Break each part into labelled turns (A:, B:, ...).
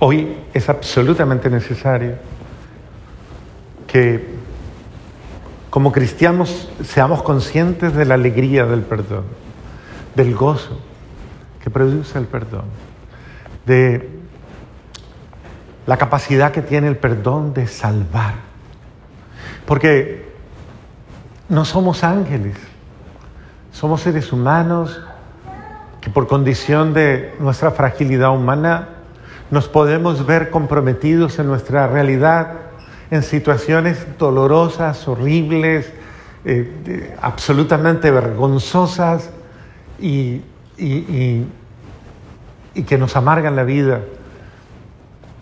A: Hoy es absolutamente necesario que como cristianos seamos conscientes de la alegría del perdón, del gozo que produce el perdón, de la capacidad que tiene el perdón de salvar. Porque no somos ángeles, somos seres humanos que por condición de nuestra fragilidad humana nos podemos ver comprometidos en nuestra realidad en situaciones dolorosas, horribles, eh, absolutamente vergonzosas y, que nos amargan la vida.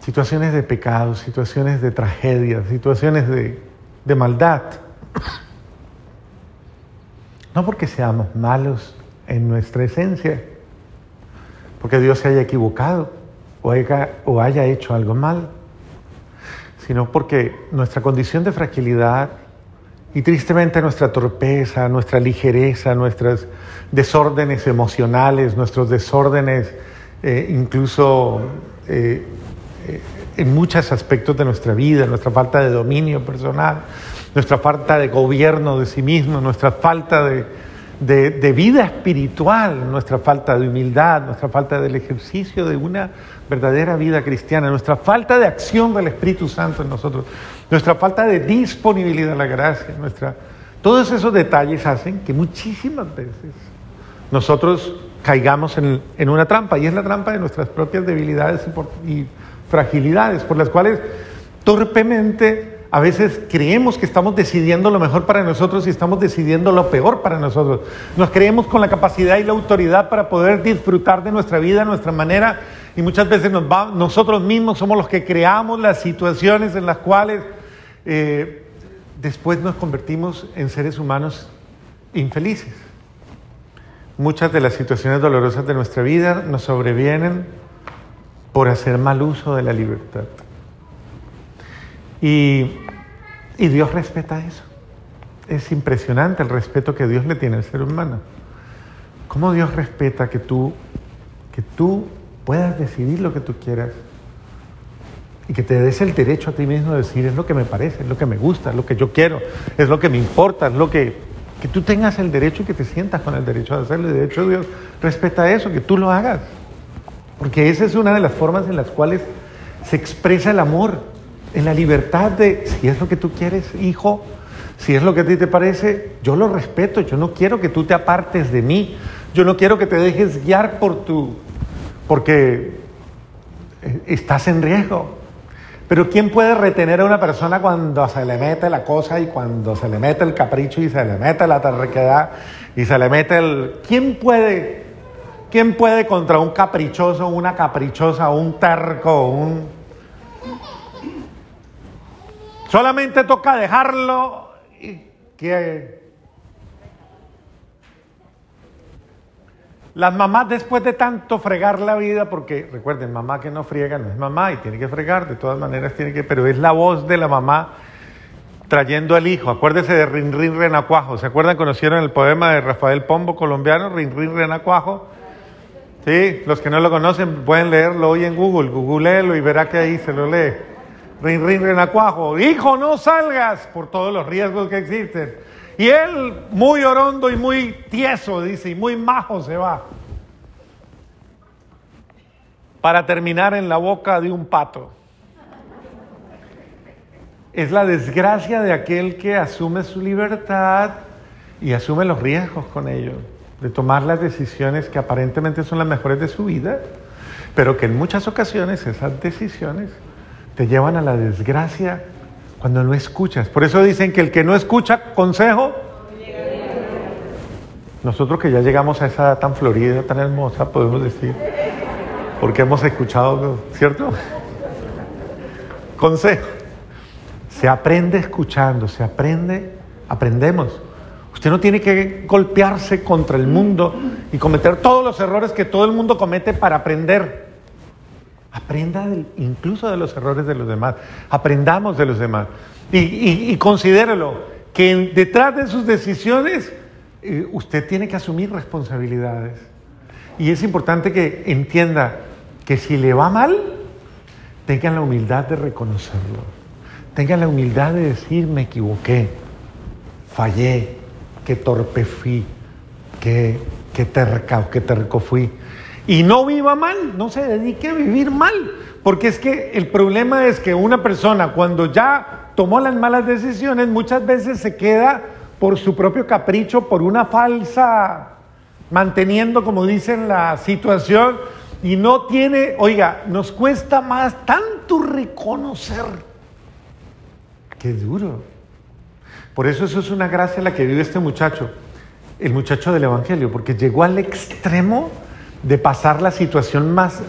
A: Situaciones de pecado, situaciones de tragedia, situaciones de, de maldad. No porque seamos malos en nuestra esencia, porque Dios se haya equivocado o haya, hecho algo mal sino porque nuestra condición de fragilidad y tristemente nuestra torpeza, nuestra ligereza, nuestros desórdenes emocionales, nuestros desórdenes eh, incluso eh, eh, en muchos aspectos de nuestra vida, nuestra falta de dominio personal, nuestra falta de gobierno de sí mismo, nuestra falta de, de, vida espiritual, nuestra falta de humildad, nuestra falta del ejercicio de una verdadera vida cristiana, nuestra falta de acción del Espíritu Santo en nosotros, nuestra falta de disponibilidad a la gracia, nuestra... todos esos detalles hacen que muchísimas veces nosotros caigamos en, una trampa, y es la trampa de nuestras propias debilidades y fragilidades, por las cuales torpemente a veces creemos que estamos decidiendo lo mejor para nosotros y estamos decidiendo lo peor para nosotros. Nos creemos con la capacidad y la autoridad para poder disfrutar de nuestra vida, nuestra manera, y muchas veces nosotros mismos somos los que creamos las situaciones en las cuales eh, después nos convertimos en seres humanos infelices. Muchas de las situaciones dolorosas de nuestra vida nos sobrevienen por hacer mal uso de la libertad. Y, Dios respeta eso. Es impresionante el respeto que Dios le tiene al ser humano. ¿Cómo Dios respeta que tú, que tú puedas decidir lo que tú quieras? Y que te des el derecho a ti mismo de decir, es lo que me parece, es lo que me gusta, es lo que yo quiero, es lo que me importa, es lo que... Que tú tengas el derecho y que te sientas con el derecho de hacerlo. Y de hecho Dios respeta eso, que tú lo hagas. Porque esa es una de las formas en las cuales se expresa el amor en la libertad de, si es lo que tú quieres, hijo, si es lo que a ti te parece, yo lo respeto, yo no quiero que tú te apartes de mí, yo no quiero que te dejes guiar por tu, porque eh, estás en riesgo. Pero ¿quién puede retener a una persona cuando se le mete la cosa y cuando se le mete el capricho y se le mete la terquedad y se le mete el... ¿Quién puede, quién puede contra un caprichoso, una caprichosa, un terco, un Solamente toca dejarlo y que las mamás después de tanto fregar la vida, porque recuerden, mamá que no friega no es mamá y tiene que fregar, de todas maneras tiene que, pero es la voz de la mamá trayendo al hijo. Acuérdese de Rin Rin Renacuajo. ¿Se acuerdan? Conocieron el poema de Rafael Pombo, colombiano, Rin Rin Renacuajo. Sí, los que no lo conocen pueden leerlo hoy en Google, googleelo y verá que ahí se lo lee. Rin, rin, renacuajo, hijo, no salgas por todos los riesgos que existen. Y él, muy orondo y muy tieso, dice, y muy majo se va. Para terminar en la boca de un pato. Es la desgracia de aquel que asume su libertad y asume los riesgos con ello, de tomar las decisiones que aparentemente son las mejores de su vida, pero que en muchas ocasiones esas decisiones te llevan a la desgracia cuando no escuchas. Por eso dicen que el que no escucha consejo, nosotros que ya llegamos a esa edad tan florida, tan hermosa, podemos decir, porque hemos escuchado, ¿cierto? Consejo. Se aprende escuchando, se aprende, aprendemos. Usted no tiene que golpearse contra el mundo y cometer todos los errores que todo el mundo comete para aprender. Aprenda incluso de los errores de los demás. Aprendamos de los demás. Y, considérelo, que detrás de sus decisiones eh, usted tiene que asumir responsabilidades. Y es importante que entienda que si le va mal, tengan la humildad de reconocerlo. Tengan la humildad de decir, me equivoqué, fallé, qué torpe fui, qué, qué terca o qué terco fui. Y no viva mal, no se dedique a vivir mal. Porque es que el problema es que una persona cuando ya tomó las malas decisiones muchas veces se queda por su propio capricho, por una falsa, manteniendo, como dicen, la situación y no tiene, oiga, nos cuesta más tanto reconocer. Qué duro. Por eso eso es una gracia la que vive este muchacho, el muchacho del Evangelio, porque llegó al extremo de pasar la situación más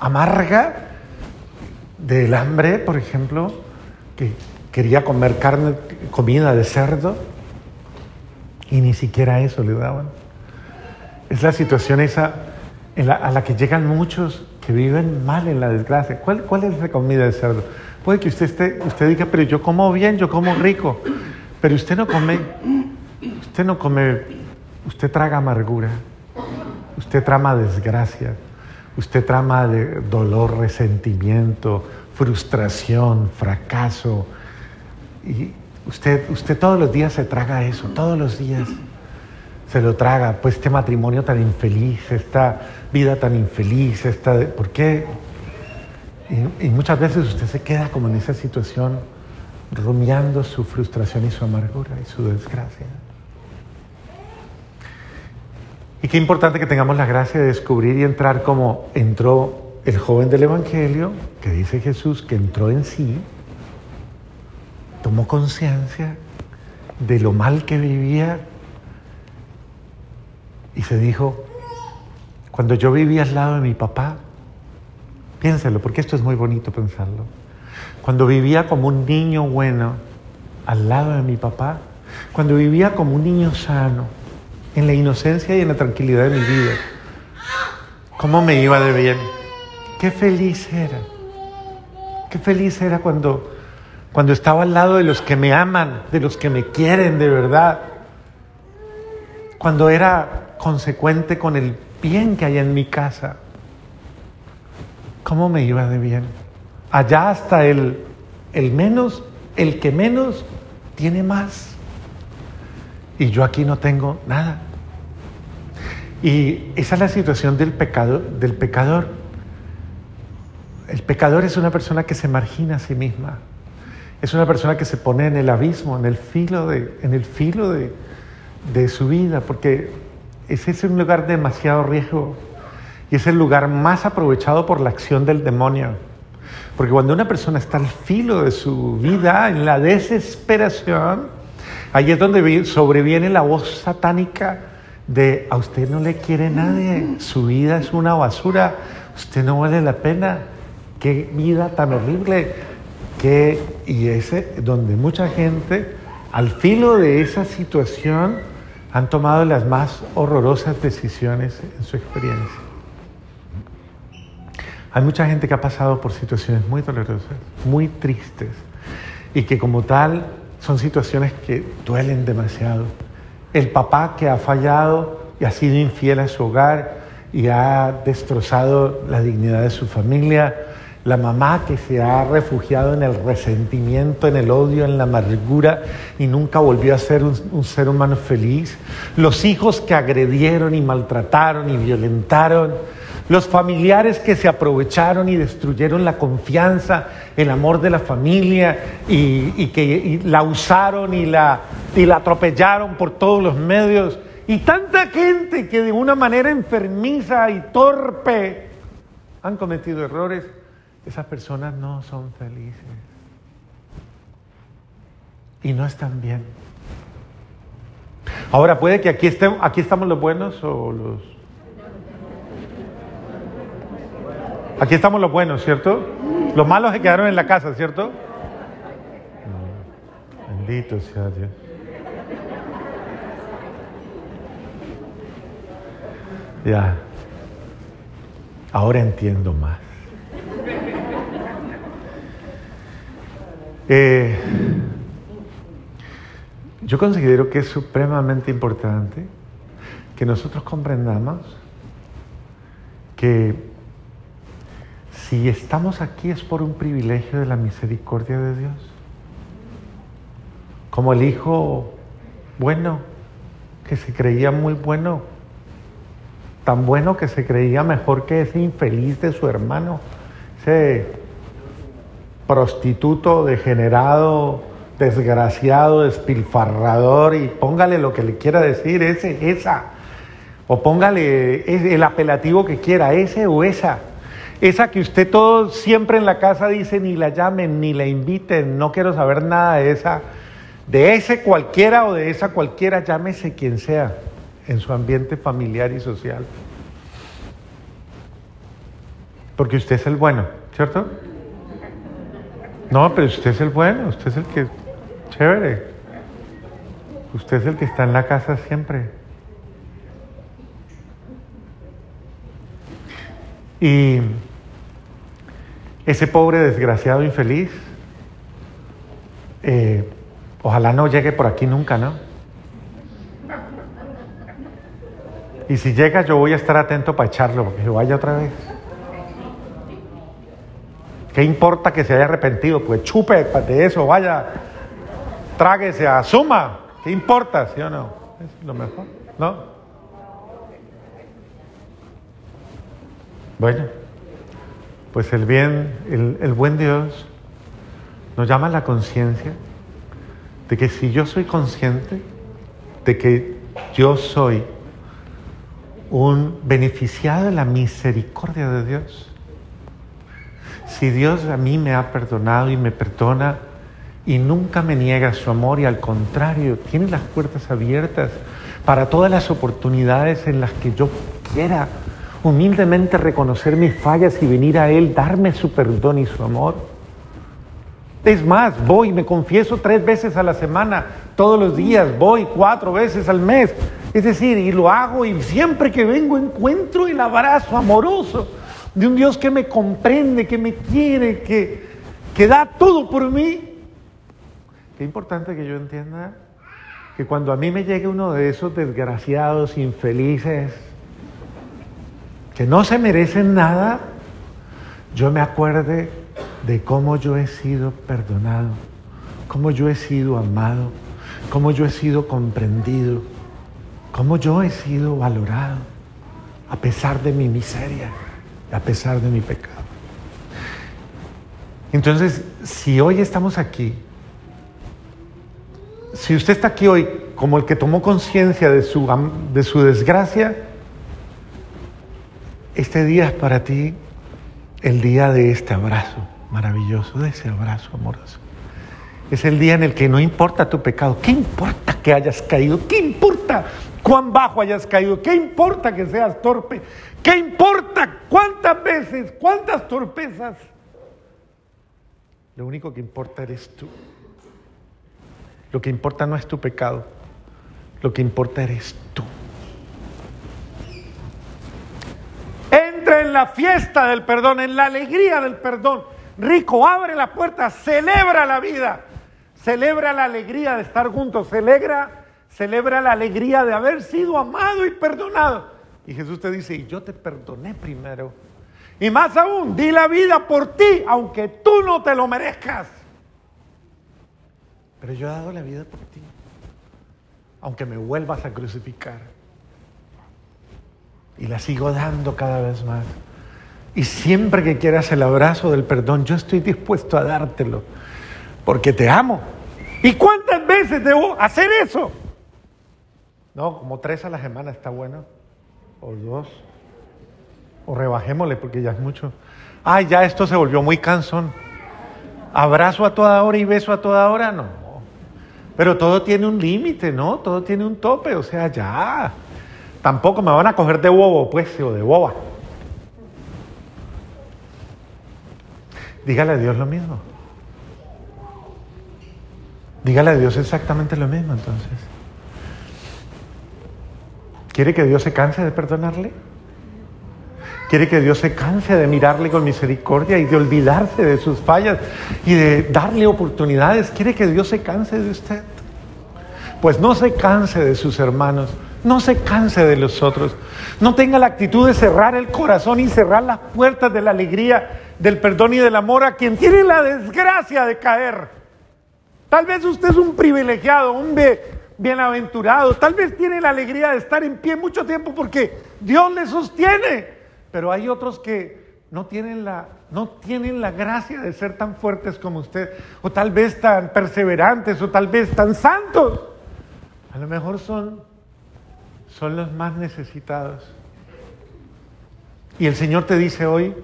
A: amarga del hambre, por ejemplo, que quería comer carne, comida de cerdo, y ni siquiera eso le daban. Es la situación esa a la que llegan muchos que viven mal en la desgracia. ¿Cuál, cuál es la comida de cerdo? Puede que usted, usted diga, pero yo como bien, yo como rico, pero usted no come, usted no come, usted traga amargura, usted trama desgracia, usted trama de dolor, resentimiento, frustración, fracaso, y usted, usted todos los días se traga eso, todos los días se lo traga, pues este matrimonio tan infeliz, esta vida tan infeliz, esta, ¿por qué? Y, muchas veces usted se queda como en esa situación, rumiando su frustración y su amargura y su desgracia. Y qué importante que tengamos la gracia de descubrir y entrar como entró el joven del Evangelio, que dice Jesús que entró en sí, tomó conciencia de lo mal que vivía y se dijo, cuando yo vivía al lado de mi papá, piénselo, porque esto es muy bonito pensarlo, cuando vivía como un niño bueno al lado de mi papá, cuando vivía como un niño sano, en la inocencia y en la tranquilidad de mi vida, ¿cómo me iba de bien? Qué feliz era. Qué feliz era cuando, cuando estaba al lado de los que me aman, de los que me quieren de verdad. Cuando era consecuente con el bien que hay en mi casa. ¿Cómo me iba de bien? Allá hasta el, el menos, el que menos tiene más. Y yo aquí no tengo nada. Y esa es la situación del pecado, del pecador. El pecador es una persona que se margina a sí misma. Es una persona que se pone en el abismo, en el filo de, en el filo de, de su vida, porque ese es un lugar de demasiado riesgo y es el lugar más aprovechado por la acción del demonio. Porque cuando una persona está al filo de su vida, en la desesperación, ahí es donde sobreviene la voz satánica de a usted no le quiere nadie, su vida es una basura, usted no vale la pena, qué vida tan horrible, que, y ese donde mucha gente al filo de esa situación han tomado las más horrorosas decisiones en su experiencia. Hay mucha gente que ha pasado por situaciones muy dolorosas, muy tristes, y que como tal son situaciones que duelen demasiado. El papá que ha fallado y ha sido infiel a su hogar y ha destrozado la dignidad de su familia, la mamá que se ha refugiado en el resentimiento, en el odio, en la amargura y nunca volvió a ser un, ser humano feliz, los hijos que agredieron y maltrataron y violentaron, los familiares que se aprovecharon y destruyeron la confianza, el amor de la familia y, que la usaron y la, y la atropellaron por todos los medios. Y tanta gente que de una manera enfermiza y torpe han cometido errores esas personas no son felices y no están bien. Ahora, puede que aquí, estemos, aquí estamos los buenos o los... Aquí estamos los buenos, ¿cierto? Los malos se quedaron en la casa, ¿cierto? Bendito sea Dios. Ya. Ahora entiendo más. Eh, yo considero que es supremamente importante que nosotros comprendamos que Si estamos aquí es por un privilegio de la misericordia de Dios. Como el hijo bueno, que se creía muy bueno, tan bueno que se creía mejor que ese infeliz de su hermano, ese prostituto degenerado, desgraciado, despilfarrador, y póngale lo que le quiera decir, ese, esa, o póngale el apelativo que quiera, ese o esa. Esa que usted todo siempre en la casa dice, ni la llamen, ni la inviten, no quiero saber nada de esa, de ese cualquiera o de esa cualquiera, llámese quien sea, en su ambiente familiar y social. Porque usted es el bueno, ¿cierto? No, pero usted es el bueno, usted es el que... Chévere. Usted es el que está en la casa siempre. Y ese pobre desgraciado infeliz, eh, ojalá no llegue por aquí nunca, ¿no? Y si llega yo voy a estar atento para echarlo, porque vaya otra vez. ¿Qué importa que se haya arrepentido? Pues chupe de eso, vaya, tráguese, asuma. ¿Qué importa? ¿Sí o no? Es lo mejor, ¿no? Bueno. Pues el bien, el, buen Dios nos llama a la conciencia de que si yo soy consciente de que yo soy un beneficiado de la misericordia de Dios, si Dios a mí me ha perdonado y me perdona y nunca me niega su amor y al contrario, tiene las puertas abiertas para todas las oportunidades en las que yo quiera humildemente reconocer mis fallas y venir a Él, darme su perdón y su amor. Es más, voy, me confieso tres veces a la semana, todos los días, voy cuatro veces al mes. Es decir, y lo hago y siempre que vengo encuentro el abrazo amoroso de un Dios que me comprende, que me quiere, que, que da todo por mí. Qué importante que yo entienda que cuando a mí me llegue uno de esos desgraciados, infelices, que no se merecen nada, yo me acuerde de cómo yo he sido perdonado, cómo yo he sido amado, cómo yo he sido comprendido, cómo yo he sido valorado, a pesar de mi miseria, a pesar de mi pecado. Entonces, si hoy estamos aquí, si usted está aquí hoy como el que tomó conciencia de su, de su desgracia, este día es para ti el día de este abrazo maravilloso, de ese abrazo amoroso. Es el día en el que no importa tu pecado. ¿Qué importa que hayas caído? ¿Qué importa cuán bajo hayas caído? ¿Qué importa que seas torpe? ¿Qué importa cuántas veces, cuántas torpezas? Lo único que importa eres tú. Lo que importa no es tu pecado. Lo que importa eres tú. Entra en la fiesta del perdón, en la alegría del perdón. Rico, abre la puerta, celebra la vida, celebra la alegría de estar juntos, celebra, celebra la alegría de haber sido amado y perdonado. Y Jesús te dice, y yo te perdoné primero. Y más aún, di la vida por ti, aunque tú no te lo merezcas. Pero yo he dado la vida por ti, aunque me vuelvas a crucificar y la sigo dando cada vez más. Y siempre que quieras el abrazo del perdón, yo estoy dispuesto a dártelo, porque te amo. ¿Y cuántas veces debo hacer eso? No, como tres a la semana está bueno, o dos, o rebajémosle porque ya es mucho. Ay, ya esto se volvió muy cansón. Abrazo a toda hora y beso a toda hora, no. Pero todo tiene un límite, ¿no? Todo tiene un tope, o sea, ya. Tampoco me van a coger de bobo, pues, o de boba. Dígale a Dios lo mismo. Dígale a Dios exactamente lo mismo entonces. ¿Quiere que Dios se canse de perdonarle? ¿Quiere que Dios se canse de mirarle con misericordia y de olvidarse de sus fallas y de darle oportunidades? ¿Quiere que Dios se canse de usted? Pues no se canse de sus hermanos no se canse de los otros. No tenga la actitud de cerrar el corazón y cerrar las puertas de la alegría del perdón y del amor a quien tiene la desgracia de caer. Tal vez usted es un privilegiado, un bienaventurado, tal vez tiene la alegría de estar en pie mucho tiempo porque Dios le sostiene, pero hay otros que no tienen la, no tienen la gracia de ser tan fuertes como usted, o tal vez tan perseverantes, o tal vez tan santos. A lo mejor son, son los más necesitados. Y el Señor te dice hoy,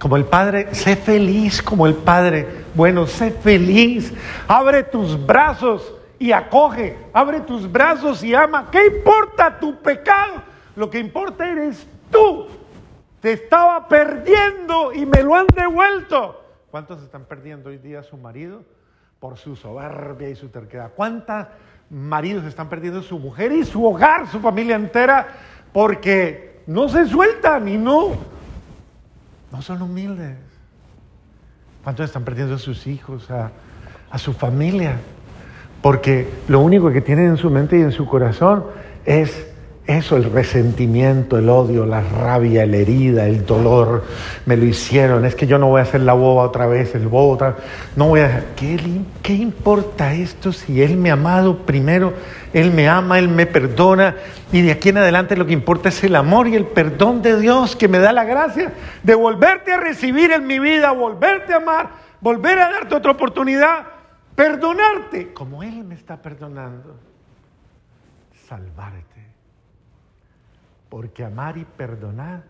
A: como el Padre, sé feliz como el Padre. Bueno, sé feliz. Abre tus brazos y acoge. Abre tus brazos y ama. ¿Qué importa tu pecado? Lo que importa eres tú. Te estaba perdiendo y me lo han devuelto. ¿Cuántos están perdiendo hoy día a su marido por su soberbia y su terquedad? ¿Cuántos maridos están perdiendo su mujer y su hogar, su familia entera, porque no se sueltan y no, no son humildes? ¿Cuántos están perdiendo a sus hijos, a, a su familia? Porque lo único que tienen en su mente y en su corazón es eso, el resentimiento, el odio, la rabia, la herida, el dolor, me lo hicieron, es que yo no voy a hacer la boba otra vez, el bobo otra vez, no voy a... ¿Qué, ¿Qué importa esto si Él me ha amado primero, Él me ama, Él me perdona y de aquí en adelante lo que importa es el amor y el perdón de Dios que me da la gracia de volverte a recibir en mi vida, volverte a amar, volver a darte otra oportunidad, perdonarte como Él me está perdonando, salvarte. Porque amar y perdonar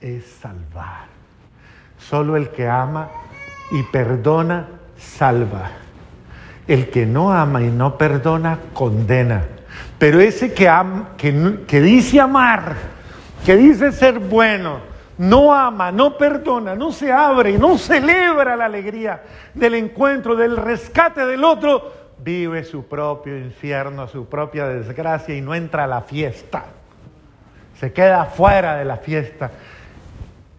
A: es salvar. Solo el que ama y perdona, salva. El que no ama y no perdona, condena. Pero ese que, ama, que, que dice amar, que dice ser bueno, no ama, no perdona, no se abre, no celebra la alegría del encuentro, del rescate del otro, vive su propio infierno, su propia desgracia y no entra a la fiesta se queda fuera de la fiesta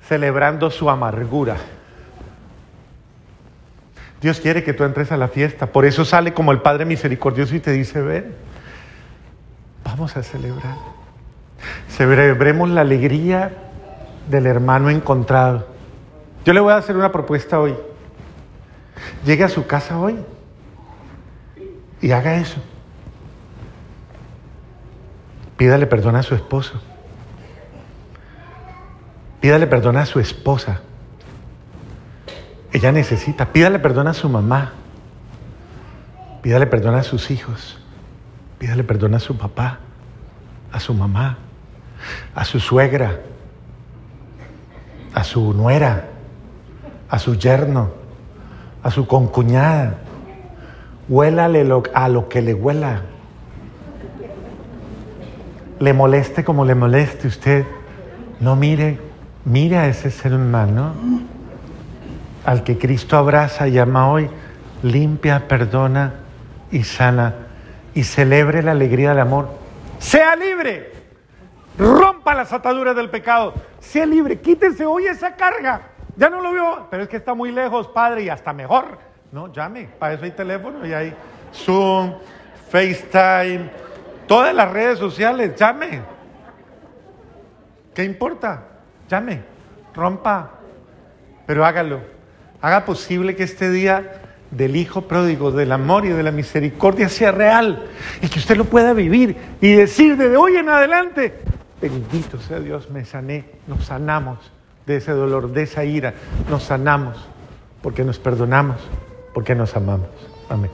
A: celebrando su amargura. Dios quiere que tú entres a la fiesta, por eso sale como el Padre misericordioso y te dice, ven, vamos a celebrar. Celebremos la alegría del hermano encontrado. Yo le voy a hacer una propuesta hoy. Llegue a su casa hoy y haga eso. Pídale perdón a su esposo. Pídale perdón a su esposa. Ella necesita. Pídale perdón a su mamá. Pídale perdón a sus hijos. Pídale perdón a su papá, a su mamá, a su suegra, a su nuera, a su yerno, a su concuñada. Huélale a lo que le huela. Le moleste como le moleste usted. No mire Mira a ese ser humano al que Cristo abraza y ama hoy, limpia, perdona y sana y celebre la alegría del amor. Sea libre, rompa las ataduras del pecado, sea libre, quítese hoy esa carga. Ya no lo veo, pero es que está muy lejos, Padre, y hasta mejor. No, llame, para eso hay teléfono y hay Zoom, FaceTime, todas las redes sociales, llame. ¿Qué importa? Llame, rompa, pero hágalo. Haga posible que este día del Hijo pródigo, del amor y de la misericordia sea real y que usted lo pueda vivir y decir desde hoy en adelante, bendito sea Dios, me sané, nos sanamos de ese dolor, de esa ira, nos sanamos porque nos perdonamos, porque nos amamos. Amén.